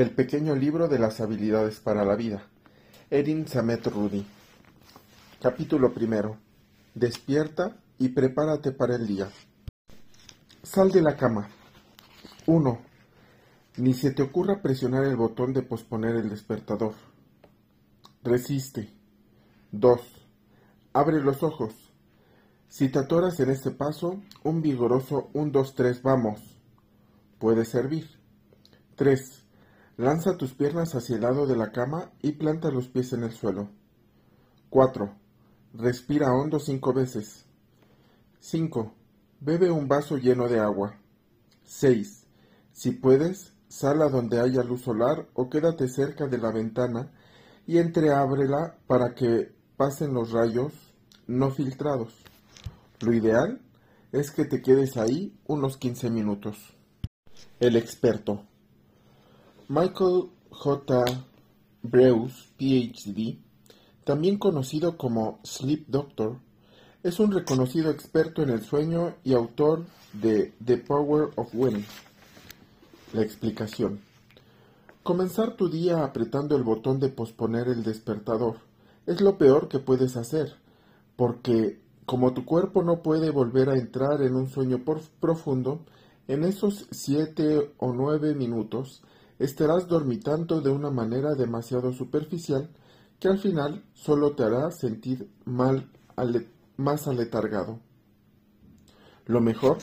El pequeño libro de las habilidades para la vida. Erin Samet Rudy. Capítulo primero. Despierta y prepárate para el día. Sal de la cama. 1. Ni se te ocurra presionar el botón de posponer el despertador. Resiste. 2. Abre los ojos. Si te atoras en este paso, un vigoroso 1, 2, 3, vamos. Puede servir. 3. Lanza tus piernas hacia el lado de la cama y planta los pies en el suelo. 4. Respira hondo cinco veces. 5. Bebe un vaso lleno de agua. 6. Si puedes, sal a donde haya luz solar o quédate cerca de la ventana y entreábrela para que pasen los rayos no filtrados. Lo ideal es que te quedes ahí unos 15 minutos. El experto. Michael J. Breus, PhD, también conocido como Sleep Doctor, es un reconocido experto en el sueño y autor de The Power of Winning. La explicación. Comenzar tu día apretando el botón de posponer el despertador es lo peor que puedes hacer, porque como tu cuerpo no puede volver a entrar en un sueño profundo, en esos siete o nueve minutos estarás dormitando de una manera demasiado superficial que al final solo te hará sentir mal, más aletargado. Lo mejor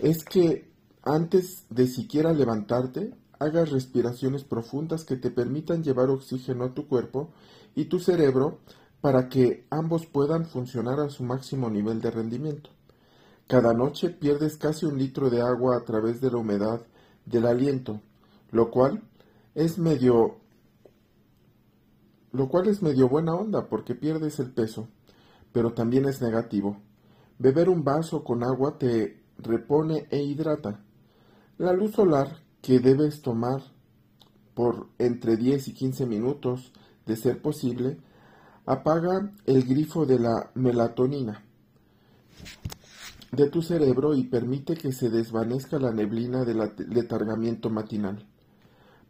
es que antes de siquiera levantarte, hagas respiraciones profundas que te permitan llevar oxígeno a tu cuerpo y tu cerebro para que ambos puedan funcionar a su máximo nivel de rendimiento. Cada noche pierdes casi un litro de agua a través de la humedad del aliento, lo cual es medio lo cual es medio buena onda porque pierdes el peso, pero también es negativo. Beber un vaso con agua te repone e hidrata. La luz solar que debes tomar por entre 10 y 15 minutos, de ser posible, apaga el grifo de la melatonina de tu cerebro y permite que se desvanezca la neblina del letargamiento matinal.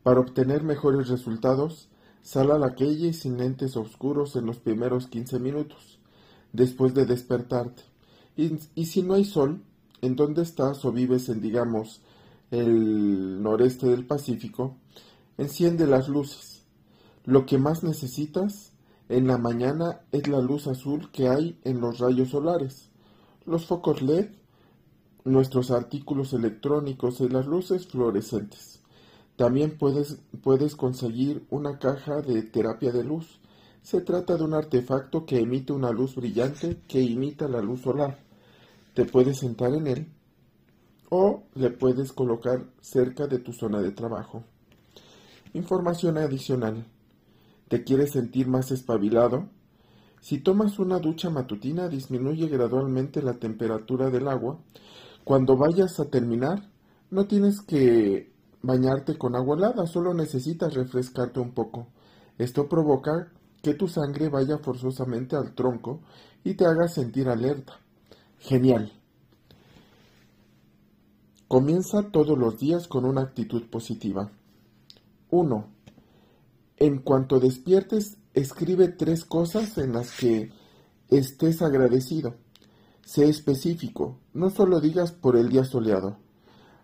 Para obtener mejores resultados, sal a la calle sin lentes oscuros en los primeros 15 minutos, después de despertarte. Y, y si no hay sol, en donde estás o vives en, digamos, el noreste del Pacífico, enciende las luces. Lo que más necesitas en la mañana es la luz azul que hay en los rayos solares, los focos LED, nuestros artículos electrónicos y las luces fluorescentes. También puedes, puedes conseguir una caja de terapia de luz. Se trata de un artefacto que emite una luz brillante que imita la luz solar. Te puedes sentar en él o le puedes colocar cerca de tu zona de trabajo. Información adicional. ¿Te quieres sentir más espabilado? Si tomas una ducha matutina disminuye gradualmente la temperatura del agua. Cuando vayas a terminar, no tienes que bañarte con agua helada, solo necesitas refrescarte un poco. Esto provoca que tu sangre vaya forzosamente al tronco y te haga sentir alerta. Genial. Comienza todos los días con una actitud positiva. 1. En cuanto despiertes, escribe tres cosas en las que estés agradecido. Sé específico, no solo digas por el día soleado,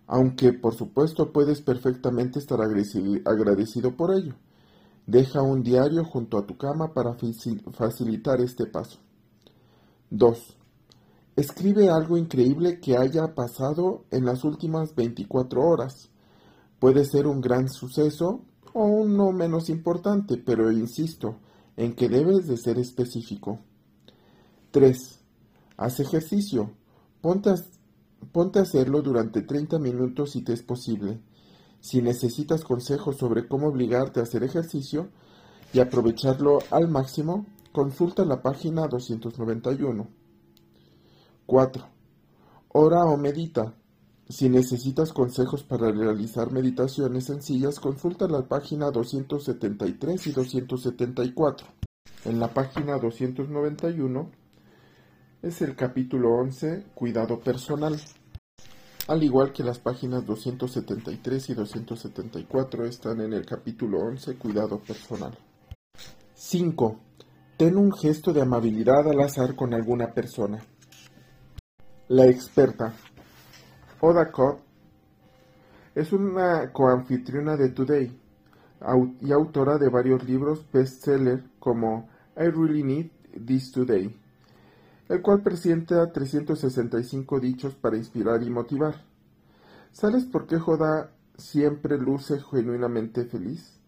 aunque por supuesto puedes perfectamente estar agradecido por ello. Deja un diario junto a tu cama para facilitar este paso. 2. Escribe algo increíble que haya pasado en las últimas 24 horas. Puede ser un gran suceso o un no menos importante, pero insisto en que debes de ser específico. 3. Haz ejercicio. Ponte a, ponte a hacerlo durante 30 minutos si te es posible. Si necesitas consejos sobre cómo obligarte a hacer ejercicio y aprovecharlo al máximo, consulta la página 291. 4. Ora o medita. Si necesitas consejos para realizar meditaciones sencillas, consulta la página 273 y 274. En la página 291 es el capítulo 11, Cuidado personal. Al igual que las páginas 273 y 274 están en el capítulo 11, Cuidado personal. 5. Ten un gesto de amabilidad al azar con alguna persona. La experta. Oda Cobb es una coanfitriona de Today y autora de varios libros bestseller como I Really Need This Today, el cual presenta 365 dichos para inspirar y motivar. ¿Sabes por qué Joda siempre luce genuinamente feliz?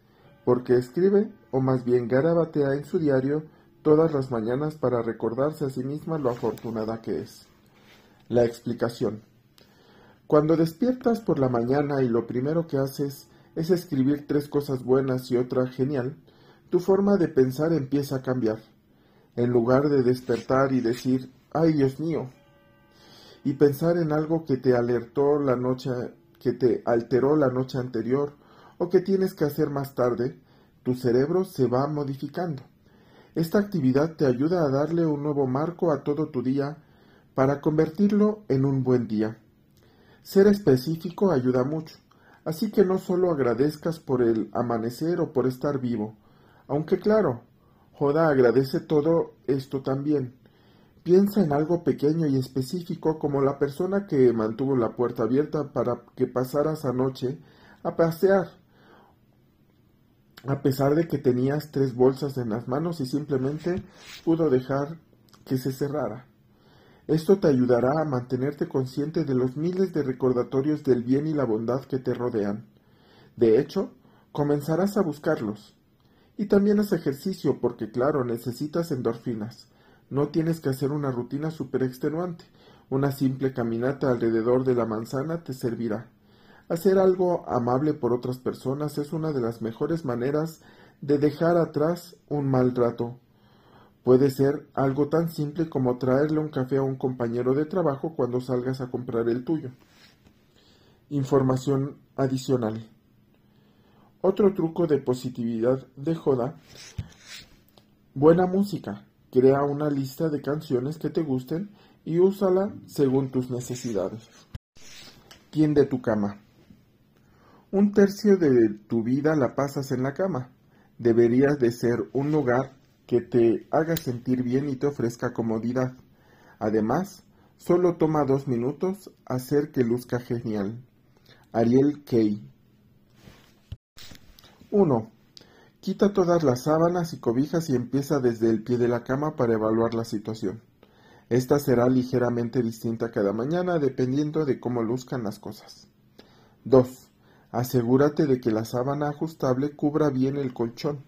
Porque escribe, o más bien garabatea en su diario, todas las mañanas para recordarse a sí misma lo afortunada que es. La explicación. Cuando despiertas por la mañana y lo primero que haces es escribir tres cosas buenas y otra genial, tu forma de pensar empieza a cambiar. En lugar de despertar y decir, ay Dios mío, y pensar en algo que te alertó la noche, que te alteró la noche anterior o que tienes que hacer más tarde, tu cerebro se va modificando. Esta actividad te ayuda a darle un nuevo marco a todo tu día para convertirlo en un buen día. Ser específico ayuda mucho, así que no solo agradezcas por el amanecer o por estar vivo, aunque claro, Joda agradece todo esto también. Piensa en algo pequeño y específico como la persona que mantuvo la puerta abierta para que pasaras anoche a pasear, a pesar de que tenías tres bolsas en las manos y simplemente pudo dejar que se cerrara. Esto te ayudará a mantenerte consciente de los miles de recordatorios del bien y la bondad que te rodean. De hecho, comenzarás a buscarlos. Y también haz ejercicio porque, claro, necesitas endorfinas. No tienes que hacer una rutina súper extenuante. Una simple caminata alrededor de la manzana te servirá. Hacer algo amable por otras personas es una de las mejores maneras de dejar atrás un mal rato Puede ser algo tan simple como traerle un café a un compañero de trabajo cuando salgas a comprar el tuyo. Información adicional. Otro truco de positividad de Joda. Buena música. Crea una lista de canciones que te gusten y úsala según tus necesidades. Tiende tu cama. Un tercio de tu vida la pasas en la cama. Deberías de ser un lugar que te haga sentir bien y te ofrezca comodidad. Además, solo toma dos minutos hacer que luzca genial. Ariel Kay 1. Quita todas las sábanas y cobijas y empieza desde el pie de la cama para evaluar la situación. Esta será ligeramente distinta cada mañana dependiendo de cómo luzcan las cosas. 2. Asegúrate de que la sábana ajustable cubra bien el colchón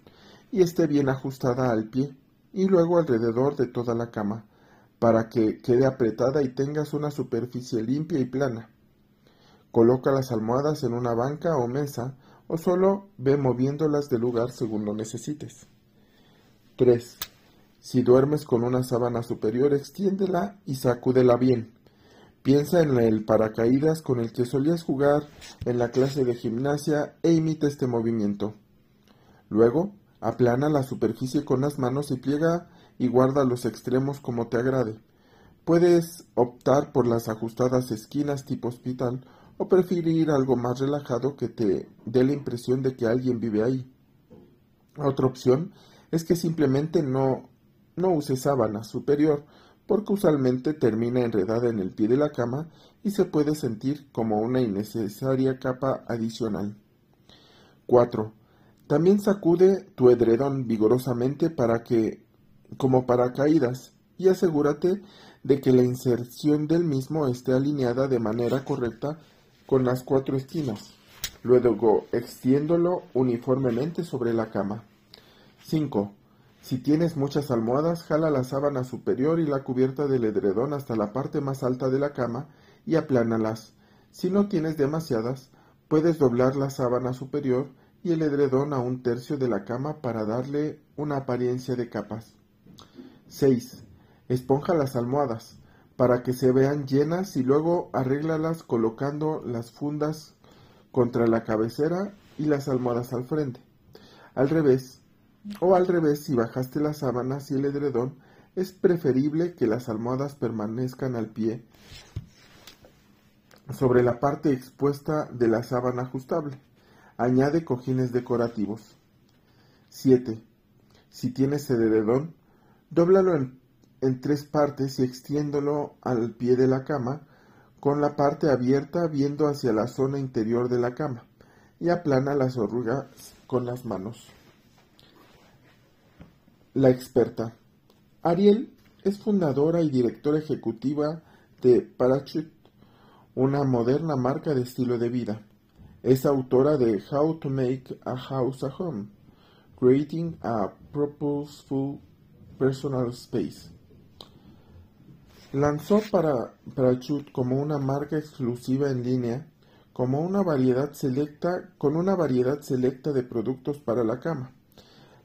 y esté bien ajustada al pie y luego alrededor de toda la cama, para que quede apretada y tengas una superficie limpia y plana. Coloca las almohadas en una banca o mesa o solo ve moviéndolas de lugar según lo necesites. 3. Si duermes con una sábana superior, extiéndela y sacúdela bien. Piensa en el paracaídas con el que solías jugar en la clase de gimnasia e imita este movimiento. Luego, Aplana la superficie con las manos y pliega y guarda los extremos como te agrade. Puedes optar por las ajustadas esquinas tipo hospital o preferir algo más relajado que te dé la impresión de que alguien vive ahí. Otra opción es que simplemente no, no uses sábana superior, porque usualmente termina enredada en el pie de la cama y se puede sentir como una innecesaria capa adicional. 4. También sacude tu edredón vigorosamente para que, como paracaídas, y asegúrate de que la inserción del mismo esté alineada de manera correcta con las cuatro esquinas. Luego extiéndolo uniformemente sobre la cama. 5. Si tienes muchas almohadas, jala la sábana superior y la cubierta del edredón hasta la parte más alta de la cama y aplánalas. Si no tienes demasiadas, puedes doblar la sábana superior y el edredón a un tercio de la cama para darle una apariencia de capas. 6. Esponja las almohadas para que se vean llenas y luego arréglalas colocando las fundas contra la cabecera y las almohadas al frente. Al revés, o al revés si bajaste las sábanas y el edredón, es preferible que las almohadas permanezcan al pie sobre la parte expuesta de la sábana ajustable. Añade cojines decorativos. 7. Si tienes edredón, dóblalo en, en tres partes y extiéndolo al pie de la cama, con la parte abierta viendo hacia la zona interior de la cama, y aplana las orugas con las manos. La experta. Ariel es fundadora y directora ejecutiva de Parachute, una moderna marca de estilo de vida. Es autora de How to Make a House a Home, Creating a Purposeful Personal Space. Lanzó para Parachute como una marca exclusiva en línea, como una variedad selecta, con una variedad selecta de productos para la cama.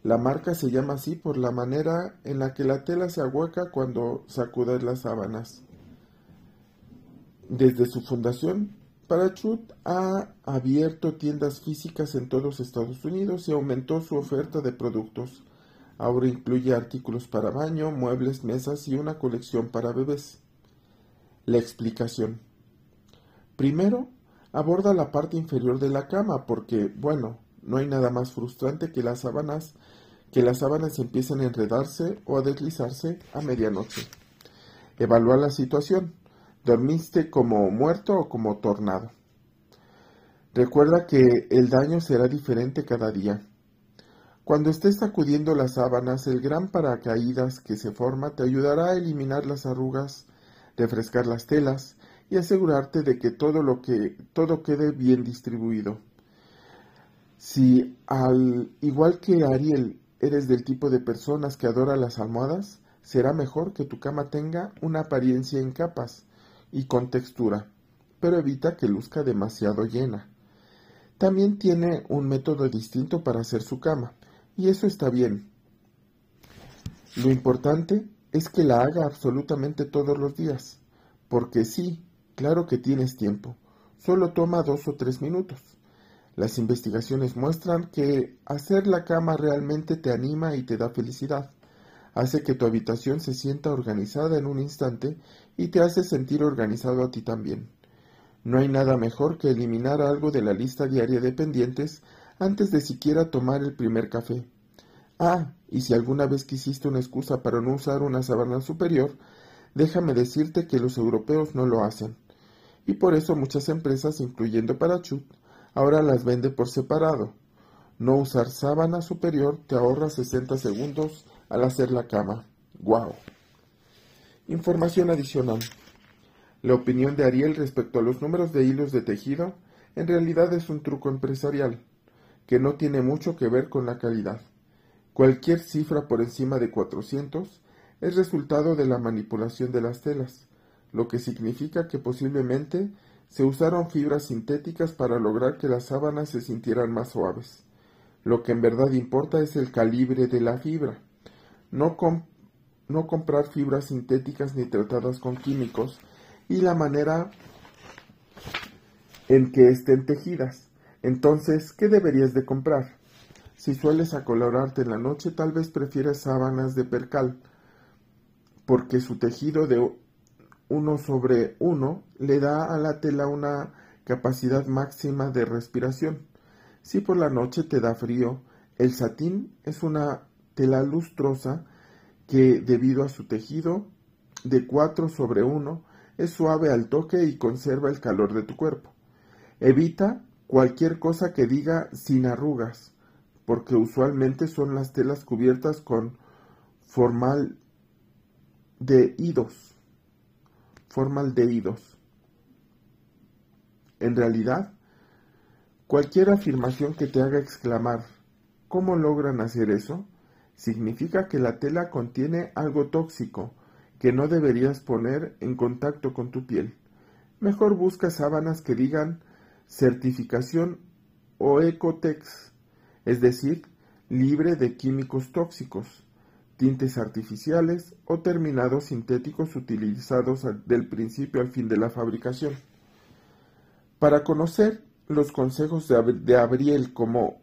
La marca se llama así por la manera en la que la tela se ahueca cuando sacudes las sábanas. Desde su fundación, Parachute ha abierto tiendas físicas en todos Estados Unidos y aumentó su oferta de productos. Ahora incluye artículos para baño, muebles, mesas y una colección para bebés. La explicación. Primero, aborda la parte inferior de la cama porque, bueno, no hay nada más frustrante que las sábanas que las sábanas empiecen a enredarse o a deslizarse a medianoche. Evalúa la situación. ¿Dormiste como muerto o como tornado? Recuerda que el daño será diferente cada día. Cuando estés sacudiendo las sábanas, el gran paracaídas que se forma te ayudará a eliminar las arrugas, refrescar las telas y asegurarte de que todo lo que todo quede bien distribuido. Si al igual que Ariel eres del tipo de personas que adora las almohadas, será mejor que tu cama tenga una apariencia en capas y con textura, pero evita que luzca demasiado llena. También tiene un método distinto para hacer su cama, y eso está bien. Lo importante es que la haga absolutamente todos los días, porque sí, claro que tienes tiempo, solo toma dos o tres minutos. Las investigaciones muestran que hacer la cama realmente te anima y te da felicidad. Hace que tu habitación se sienta organizada en un instante y te hace sentir organizado a ti también. No hay nada mejor que eliminar algo de la lista diaria de pendientes antes de siquiera tomar el primer café. Ah, y si alguna vez quisiste una excusa para no usar una sábana superior, déjame decirte que los europeos no lo hacen. Y por eso muchas empresas, incluyendo Parachute, ahora las vende por separado. No usar sábana superior te ahorra 60 segundos al hacer la cama. ¡Guau! Información adicional. La opinión de Ariel respecto a los números de hilos de tejido en realidad es un truco empresarial, que no tiene mucho que ver con la calidad. Cualquier cifra por encima de 400 es resultado de la manipulación de las telas, lo que significa que posiblemente se usaron fibras sintéticas para lograr que las sábanas se sintieran más suaves. Lo que en verdad importa es el calibre de la fibra. No, no comprar fibras sintéticas ni tratadas con químicos y la manera en que estén tejidas. Entonces, ¿qué deberías de comprar? Si sueles acolorarte en la noche, tal vez prefieres sábanas de percal, porque su tejido de uno sobre uno le da a la tela una capacidad máxima de respiración. Si por la noche te da frío, el satín es una tela lustrosa que, debido a su tejido de 4 sobre 1, es suave al toque y conserva el calor de tu cuerpo. Evita cualquier cosa que diga sin arrugas, porque usualmente son las telas cubiertas con formal de. En realidad, cualquier afirmación que te haga exclamar ¿cómo logran hacer eso? significa que la tela contiene algo tóxico que no deberías poner en contacto con tu piel. Mejor busca sábanas que digan certificación o Ecotex, es decir, libre de químicos tóxicos tintes artificiales o terminados sintéticos utilizados del principio al fin de la fabricación. Para conocer los consejos de Abriel como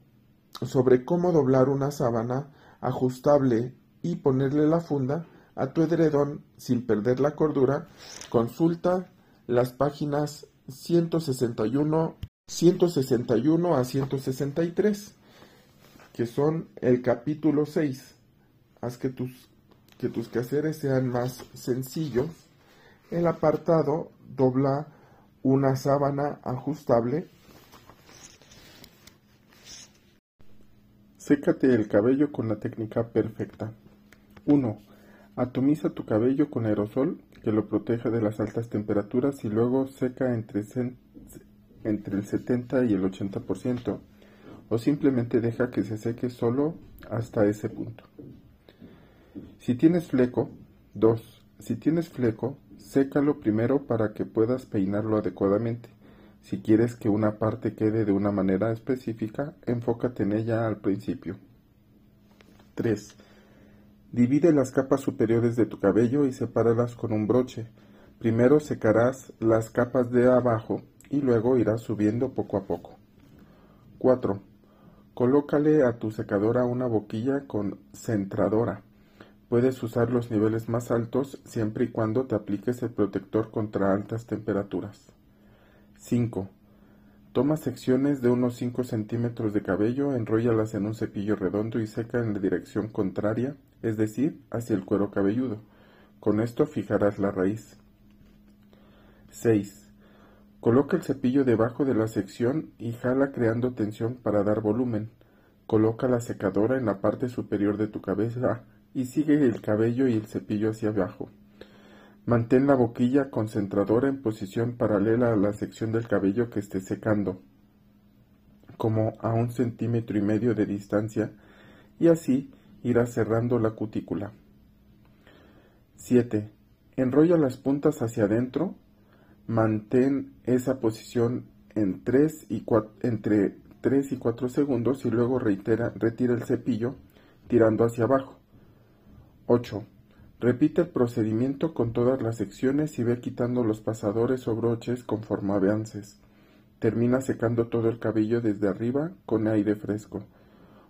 sobre cómo doblar una sábana ajustable y ponerle la funda a tu edredón sin perder la cordura, consulta las páginas 161, 161 a 163, que son el capítulo 6. Haz que tus, que tus quehaceres sean más sencillos. El apartado dobla una sábana ajustable. Sécate el cabello con la técnica perfecta. 1. Atomiza tu cabello con aerosol que lo proteja de las altas temperaturas y luego seca entre, el 70 y el 80% o simplemente deja que se seque solo hasta ese punto. Si tienes fleco, 2. Si tienes fleco, sécalo primero para que puedas peinarlo adecuadamente. Si quieres que una parte quede de una manera específica, enfócate en ella al principio. 3. Divide las capas superiores de tu cabello y sepáralas con un broche. Primero secarás las capas de abajo y luego irás subiendo poco a poco. 4. Colócale a tu secadora una boquilla con centradora. Puedes usar los niveles más altos siempre y cuando te apliques el protector contra altas temperaturas. 5. Toma secciones de unos 5 centímetros de cabello, enróllalas en un cepillo redondo y seca en la dirección contraria, es decir, hacia el cuero cabelludo. Con esto fijarás la raíz. 6. Coloca el cepillo debajo de la sección y jala creando tensión para dar volumen. Coloca la secadora en la parte superior de tu cabeza y sigue el cabello y el cepillo hacia abajo. Mantén la boquilla concentradora en posición paralela a la sección del cabello que esté secando, como a un centímetro y medio de distancia, y así irás cerrando la cutícula. 7. Enrolla las puntas hacia adentro. Mantén esa posición en y entre 3 y 4 segundos y luego reitera, retira el cepillo tirando hacia abajo. 8. Repite el procedimiento con todas las secciones y ve quitando los pasadores o broches conforme avances. Termina secando todo el cabello desde arriba con aire fresco.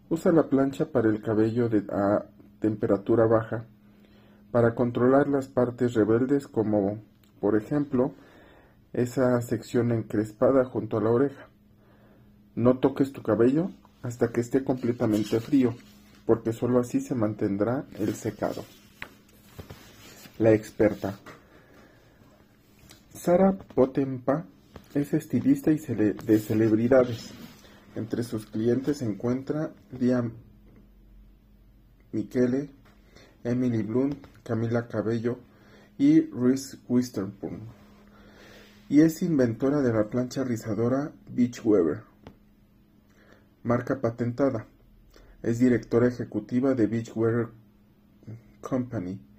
Usa la plancha para el cabello a temperatura baja para controlar las partes rebeldes como, por ejemplo, esa sección encrespada junto a la oreja. No toques tu cabello hasta que esté completamente frío, porque sólo así se mantendrá el secado la experta. Sara Potempa es estilista y de celebridades. Entre sus clientes se encuentra Dia Michele, Emily Blunt, Camila Cabello y Reese Witherspoon. Y es inventora de la plancha rizadora Beach Weber, marca patentada. Es directora ejecutiva de Beach Weber Company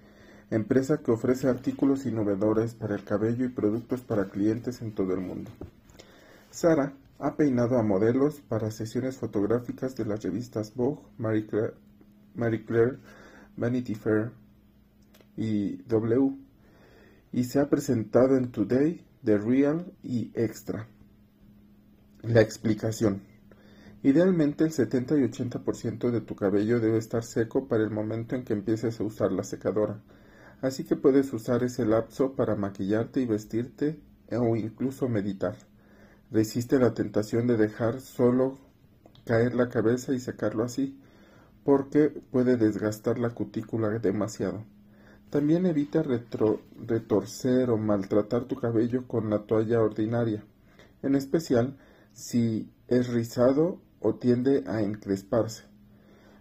empresa que ofrece artículos innovadores para el cabello y productos para clientes en todo el mundo. Sara ha peinado a modelos para sesiones fotográficas de las revistas Vogue, Marie Claire, Vanity Fair y W, y se ha presentado en Today, The Real y Extra. La explicación. Idealmente el 70 y 80% de tu cabello debe estar seco para el momento en que empieces a usar la secadora Así que puedes usar ese lapso para maquillarte y vestirte o incluso meditar. Resiste la tentación de dejar solo caer la cabeza y secarlo así, porque puede desgastar la cutícula demasiado. También evita retorcer o maltratar tu cabello con la toalla ordinaria, en especial si es rizado o tiende a encresparse.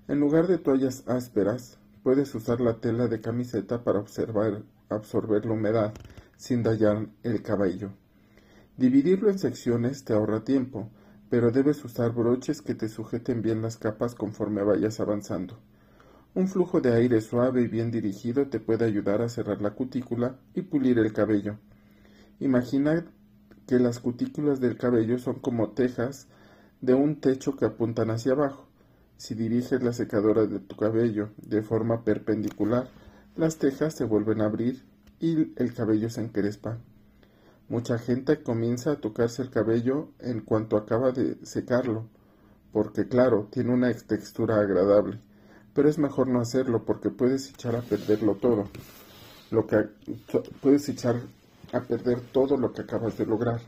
En lugar de toallas ásperas, Puedes usar la tela de camiseta para absorber la humedad sin dañar el cabello. Dividirlo en secciones te ahorra tiempo, pero debes usar broches que te sujeten bien las capas conforme vayas avanzando. Un flujo de aire suave y bien dirigido te puede ayudar a cerrar la cutícula y pulir el cabello. Imagina que las cutículas del cabello son como tejas de un techo que apuntan hacia abajo. Si diriges la secadora de tu cabello de forma perpendicular, las tejas se vuelven a abrir y el cabello se encrespa. Mucha gente comienza a tocarse el cabello en cuanto acaba de secarlo, porque claro, tiene una textura agradable, pero es mejor no hacerlo porque puedes echar a perderlo todo. Lo que puedes echar a perder todo lo que acabas de lograr.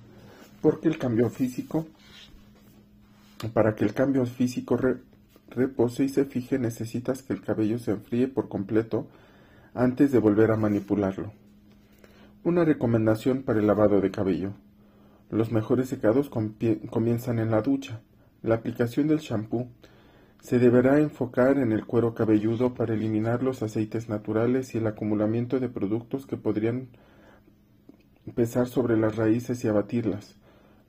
Porque el cambio físico, para que el cambio físico repose y se fije, necesitas que el cabello se enfríe por completo antes de volver a manipularlo. Una recomendación para el lavado de cabello. Los mejores secados comienzan en la ducha. La aplicación del shampoo se deberá enfocar en el cuero cabelludo para eliminar los aceites naturales y el acumulamiento de productos que podrían pesar sobre las raíces y abatirlas.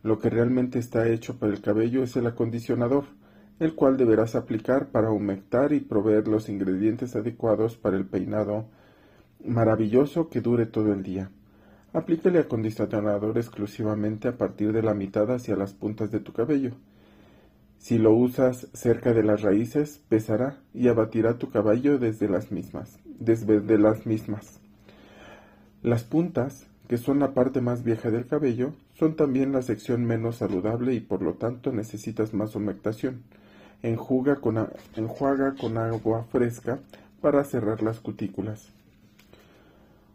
Lo que realmente está hecho para el cabello es el acondicionador, el cual deberás aplicar para humectar y proveer los ingredientes adecuados para el peinado maravilloso que dure todo el día. Aplícale acondicionador exclusivamente a partir de la mitad hacia las puntas de tu cabello. Si lo usas cerca de las raíces, pesará y abatirá tu cabello desde las mismas, desde las mismas. Las puntas, que son la parte más vieja del cabello, son también la sección menos saludable y por lo tanto necesitas más humectación. Enjuga con, enjuaga con agua fresca para cerrar las cutículas.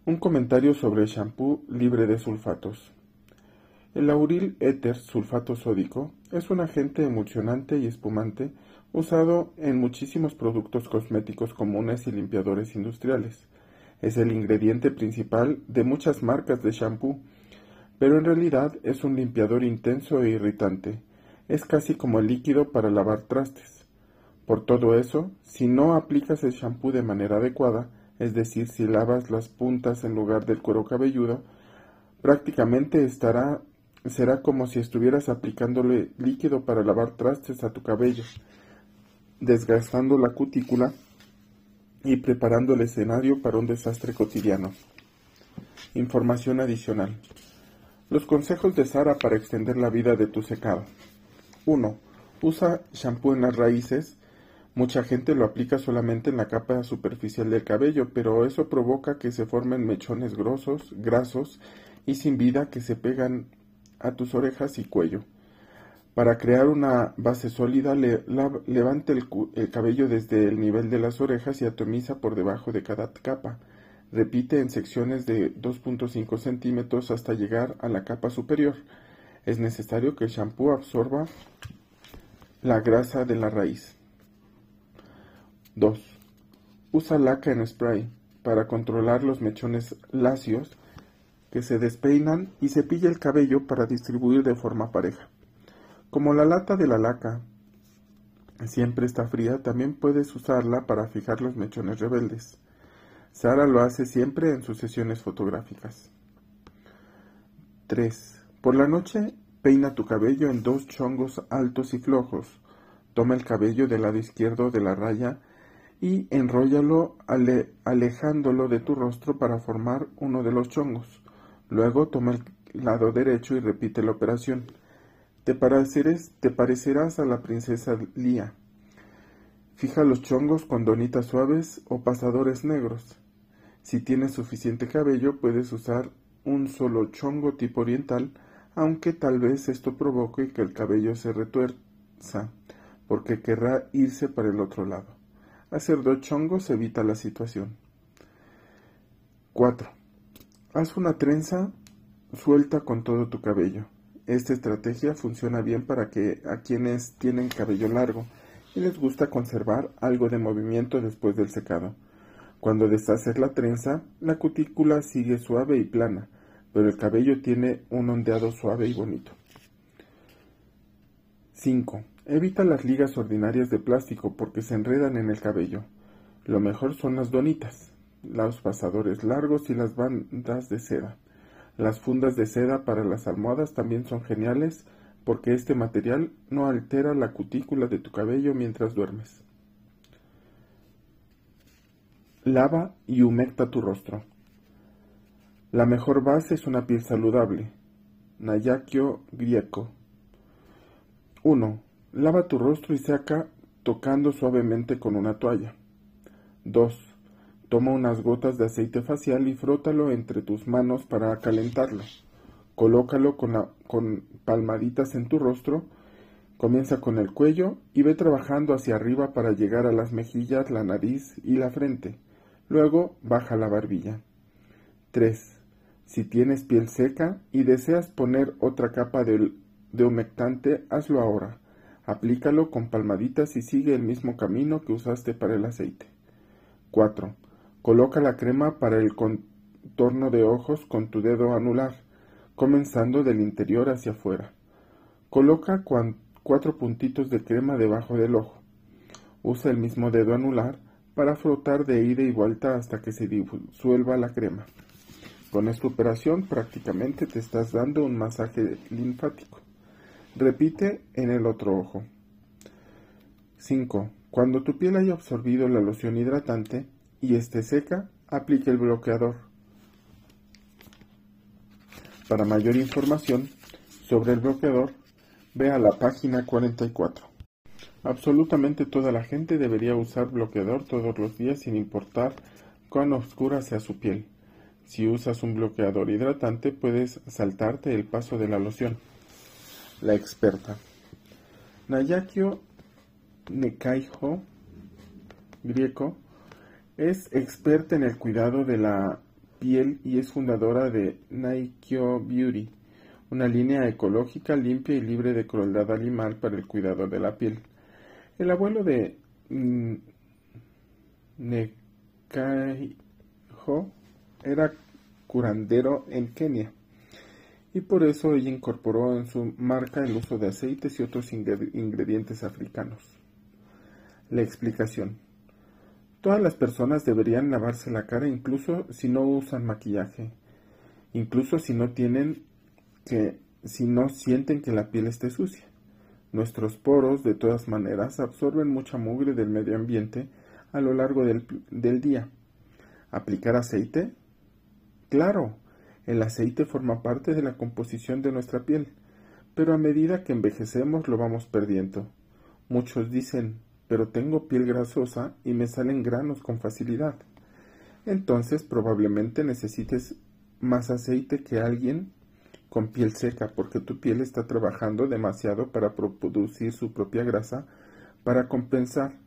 Un comentario sobre el shampoo libre de sulfatos. El lauril éter sulfato sódico es un agente emulsionante y espumante usado en muchísimos productos cosméticos comunes y limpiadores industriales. Es el ingrediente principal de muchas marcas de shampoo, pero en realidad es un limpiador intenso e irritante. Es casi como el líquido para lavar trastes. Por todo eso, si no aplicas el shampoo de manera adecuada, es decir, si lavas las puntas en lugar del cuero cabelludo, prácticamente estará, será como si estuvieras aplicándole líquido para lavar trastes a tu cabello, desgastando la cutícula y preparando el escenario para un desastre cotidiano. Información adicional. Los consejos de Sara para extender la vida de tu secado. 1. Usa shampoo en las raíces Mucha gente lo aplica solamente en la capa superficial del cabello, pero eso provoca que se formen mechones grosos, grasos y sin vida que se pegan a tus orejas y cuello. Para crear una base sólida, levante el, el, cabello desde el nivel de las orejas y atomiza por debajo de cada capa. Repite en secciones de 2.5 centímetros hasta llegar a la capa superior. Es necesario que el shampoo absorba la grasa de la raíz. 2. Usa laca en spray para controlar los mechones lacios que se despeinan y cepilla el cabello para distribuir de forma pareja. Como la lata de la laca siempre está fría, también puedes usarla para fijar los mechones rebeldes. Sara lo hace siempre en sus sesiones fotográficas. 3. Por la noche, peina tu cabello en dos chongos altos y flojos. Toma el cabello del lado izquierdo de la raya y enróllalo alejándolo de tu rostro para formar uno de los chongos. Luego toma el lado derecho y repite la operación. Te, te parecerás a la princesa Lía. Fija los chongos con donitas suaves o pasadores negros. Si tienes suficiente cabello, puedes usar un solo chongo tipo oriental, aunque tal vez esto provoque que el cabello se retuerza, porque querrá irse para el otro lado. Hacer dos chongos evita la situación. 4. Haz una trenza suelta con todo tu cabello. Esta estrategia funciona bien para que a quienes tienen cabello largo y les gusta conservar algo de movimiento después del secado. Cuando deshaces la trenza, la cutícula sigue suave y plana, pero el cabello tiene un ondeado suave y bonito. 5. Evita las ligas ordinarias de plástico porque se enredan en el cabello. Lo mejor son las donitas, los pasadores largos y las bandas de seda. Las fundas de seda para las almohadas también son geniales porque este material no altera la cutícula de tu cabello mientras duermes. Lava y humecta tu rostro. La mejor base es una piel saludable. Nayakio Grieco. 1. Lava tu rostro y saca tocando suavemente con una toalla. 2. Toma unas gotas de aceite facial y frótalo entre tus manos para calentarlo. Colócalo con, con palmaditas en tu rostro. Comienza con el cuello y ve trabajando hacia arriba para llegar a las mejillas, la nariz y la frente. Luego baja la barbilla. 3. Si tienes piel seca y deseas poner otra capa de, humectante, hazlo ahora. Aplícalo con palmaditas y sigue el mismo camino que usaste para el aceite. 4. Coloca la crema para el contorno de ojos con tu dedo anular, comenzando del interior hacia afuera. Coloca cuatro puntitos de crema debajo del ojo. Usa el mismo dedo anular para frotar de ida y vuelta hasta que se disuelva la crema. Con esta operación prácticamente te estás dando un masaje linfático. Repite en el otro ojo. 5. Cuando tu piel haya absorbido la loción hidratante y esté seca, aplique el bloqueador. Para mayor información sobre el bloqueador, ve a la página 44. Absolutamente toda la gente debería usar bloqueador todos los días sin importar cuán oscura sea su piel. Si usas un bloqueador hidratante puedes saltarte el paso de la loción la experta. Nayakio Nekaiho, griego, es experta en el cuidado de la piel y es fundadora de Naikyo Beauty, una línea ecológica limpia y libre de crueldad animal para el cuidado de la piel. El abuelo de Nekaiho era curandero en Kenia y por eso ella incorporó en su marca el uso de aceites y otros ingredientes africanos. La explicación. Todas las personas deberían lavarse la cara incluso si no usan maquillaje, incluso si no tienen que si no sienten que la piel esté sucia. Nuestros poros, de todas maneras, absorben mucha mugre del medio ambiente a lo largo del, del día. ¿Aplicar aceite? Claro, el aceite forma parte de la composición de nuestra piel, pero a medida que envejecemos lo vamos perdiendo. Muchos dicen, pero tengo piel grasosa y me salen granos con facilidad. Entonces probablemente necesites más aceite que alguien con piel seca porque tu piel está trabajando demasiado para producir su propia grasa para compensar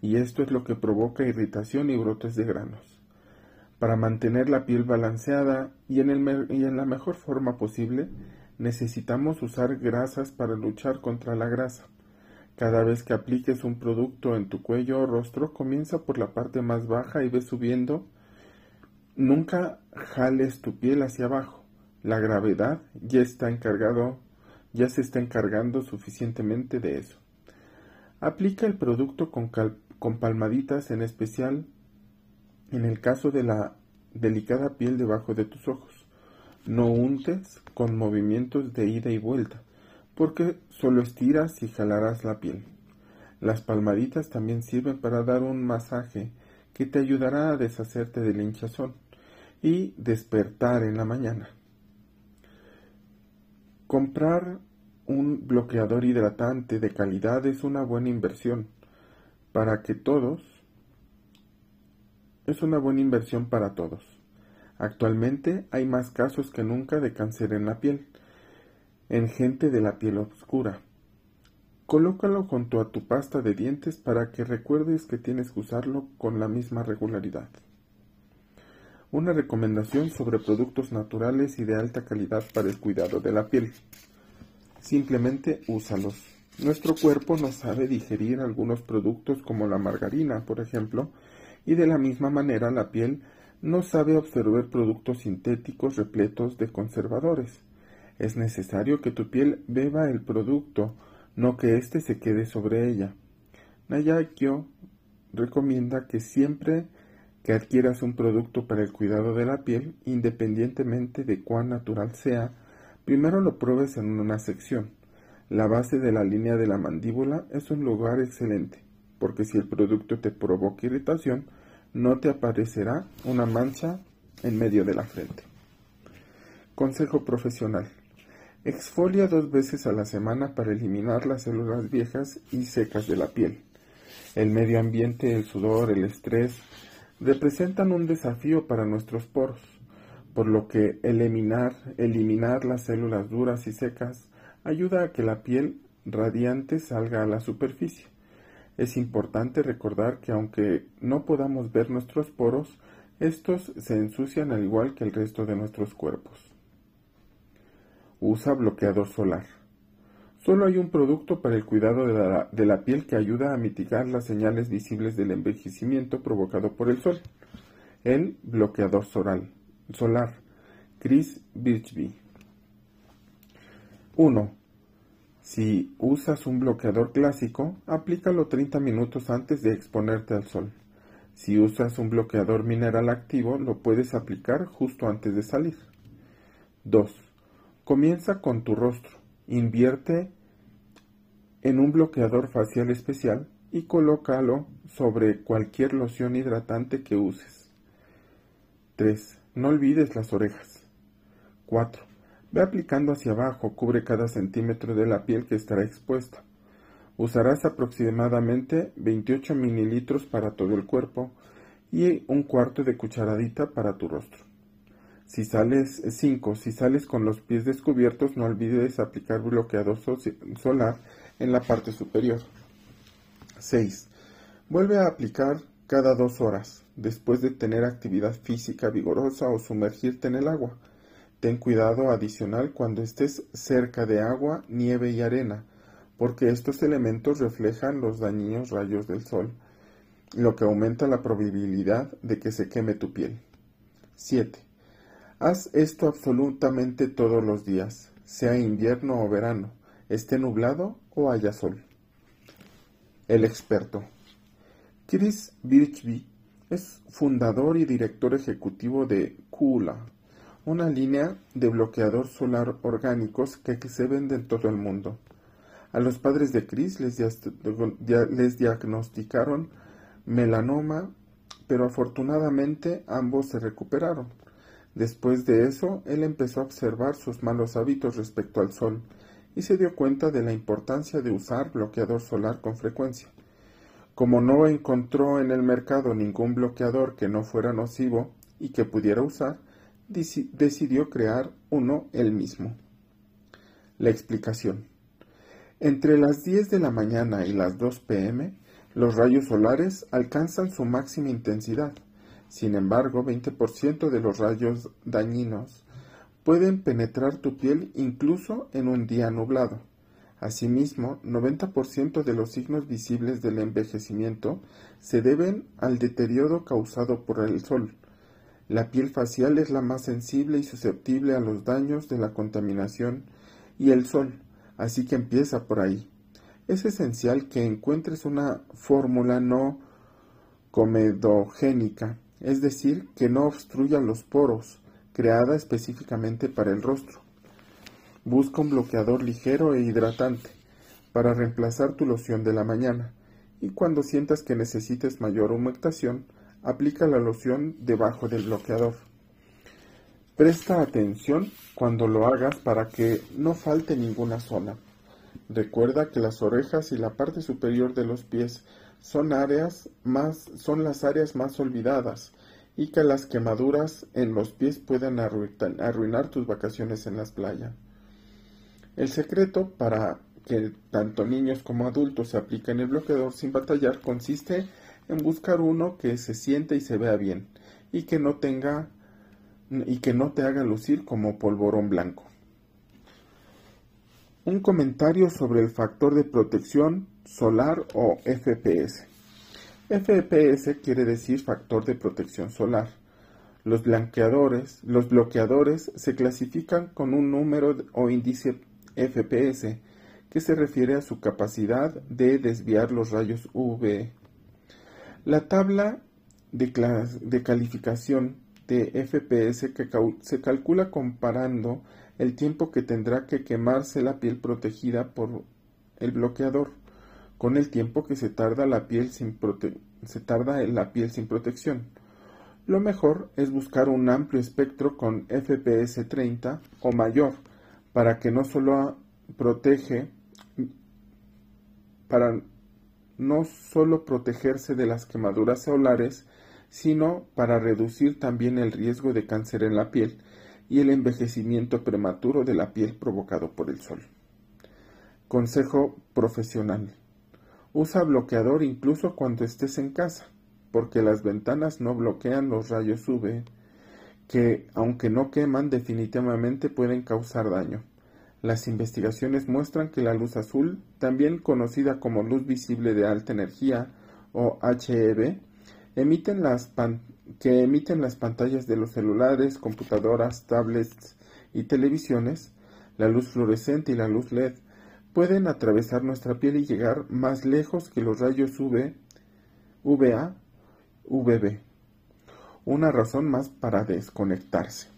y esto es lo que provoca irritación y brotes de granos. Para mantener la piel balanceada y en, la mejor forma posible, necesitamos usar grasas para luchar contra la grasa. Cada vez que apliques un producto en tu cuello o rostro, comienza por la parte más baja y ve subiendo. Nunca jales tu piel hacia abajo. La gravedad ya está encargado, ya se está encargando suficientemente de eso. Aplica el producto con, con palmaditas, en especial en el caso de la delicada piel debajo de tus ojos, no untes con movimientos de ida y vuelta, porque solo estiras y jalarás la piel. Las palmaditas también sirven para dar un masaje que te ayudará a deshacerte del hinchazón y despertar en la mañana. Comprar un bloqueador hidratante de calidad es una buena inversión para que todos es una buena inversión para todos. Actualmente hay más casos que nunca de cáncer en la piel, en gente de la piel oscura. Colócalo junto a tu pasta de dientes para que recuerdes que tienes que usarlo con la misma regularidad. Una recomendación sobre productos naturales y de alta calidad para el cuidado de la piel. Simplemente úsalos. Nuestro cuerpo no sabe digerir algunos productos como la margarina, por ejemplo, y de la misma manera la piel no sabe absorber productos sintéticos repletos de conservadores. Es necesario que tu piel beba el producto, no que éste se quede sobre ella. Nayakyo recomienda que siempre que adquieras un producto para el cuidado de la piel, independientemente de cuán natural sea, primero lo pruebes en una sección. La base de la línea de la mandíbula es un lugar excelente porque si el producto te provoca irritación, no te aparecerá una mancha en medio de la frente. Consejo profesional. Exfolia dos veces a la semana para eliminar las células viejas y secas de la piel. El medio ambiente, el sudor, el estrés representan un desafío para nuestros poros, por lo que eliminar, eliminar las células duras y secas ayuda a que la piel radiante salga a la superficie. Es importante recordar que aunque no podamos ver nuestros poros, Estos se ensucian al igual que el resto de nuestros cuerpos. Usa bloqueador solar. Solo hay un producto para el cuidado de la, piel que ayuda a mitigar las señales visibles del envejecimiento provocado por el sol. El bloqueador solar. solar. Chris Birchby. 1. Si usas un bloqueador clásico, aplícalo 30 minutos antes de exponerte al sol. Si usas un bloqueador mineral activo, lo puedes aplicar justo antes de salir. 2. Comienza con tu rostro. Invierte en un bloqueador facial especial y colócalo sobre cualquier loción hidratante que uses. 3. No olvides las orejas. 4. Ve aplicando hacia abajo, cubre cada centímetro de la piel que estará expuesta. Usarás aproximadamente 28 mililitros para todo el cuerpo y un cuarto de cucharadita para tu rostro. Si sales 5, si sales con los pies descubiertos, no olvides aplicar bloqueador solar en la parte superior. 6. Vuelve a aplicar cada dos horas, después de tener actividad física vigorosa o sumergirte en el agua. Ten cuidado adicional cuando estés cerca de agua, nieve y arena porque estos elementos reflejan los dañinos rayos del sol, lo que aumenta la probabilidad de que se queme tu piel. 7. Haz esto absolutamente todos los días, sea invierno o verano, esté nublado o haya sol. El experto. Chris Birchby es fundador y director ejecutivo de Kula, una línea de bloqueador solar orgánicos que se vende en todo el mundo. A los padres de Chris les, les diagnosticaron melanoma, pero afortunadamente ambos se recuperaron. Después de eso, él empezó a observar sus malos hábitos respecto al sol y se dio cuenta de la importancia de usar bloqueador solar con frecuencia. Como no encontró en el mercado ningún bloqueador que no fuera nocivo y que pudiera usar, decidió crear uno él mismo. La explicación. Entre las 10 de la mañana y las 2 pm, los rayos solares alcanzan su máxima intensidad. Sin embargo, 20% de los rayos dañinos pueden penetrar tu piel incluso en un día nublado. Asimismo, 90% de los signos visibles del envejecimiento se deben al deterioro causado por el sol. La piel facial es la más sensible y susceptible a los daños de la contaminación y el sol así que empieza por ahí. Es esencial que encuentres una fórmula no comedogénica, es decir, que no obstruya los poros, creada específicamente para el rostro. Busca un bloqueador ligero e hidratante para reemplazar tu loción de la mañana y cuando sientas que necesites mayor humectación, aplica la loción debajo del bloqueador. Presta atención cuando lo hagas para que no falte ninguna zona. Recuerda que las orejas y la parte superior de los pies son áreas más son las áreas más olvidadas y que las quemaduras en los pies pueden arruinar tus vacaciones en las playas. El secreto para que tanto niños como adultos se apliquen el bloqueador sin batallar consiste en buscar uno que se siente y se vea bien y que no tenga y que no te haga lucir como polvorón blanco. Un comentario sobre el factor de protección solar o FPS. FPS quiere decir factor de protección solar. Los blanqueadores, los bloqueadores se clasifican con un número o índice FPS que se refiere a su capacidad de desviar los rayos UV. La tabla de, calificación de FPS que se calcula comparando el tiempo que tendrá que quemarse la piel protegida por el bloqueador con el tiempo que se tarda la piel sin en la piel sin protección. Lo mejor es buscar un amplio espectro con FPS 30 o mayor para que no solo protege para no solo protegerse de las quemaduras solares, sino para reducir también el riesgo de cáncer en la piel y el envejecimiento prematuro de la piel provocado por el sol. Consejo profesional. Usa bloqueador incluso cuando estés en casa. porque las ventanas no bloquean los rayos UV, que, aunque no queman, definitivamente pueden causar daño. Las investigaciones muestran que la luz azul, también conocida como luz visible de alta energía o HEV, emiten las que emiten las pantallas de los celulares, computadoras, tablets y televisiones, la luz fluorescente y la luz LED pueden atravesar nuestra piel y llegar más lejos que los rayos UV, VA, VB. Una razón más para desconectarse.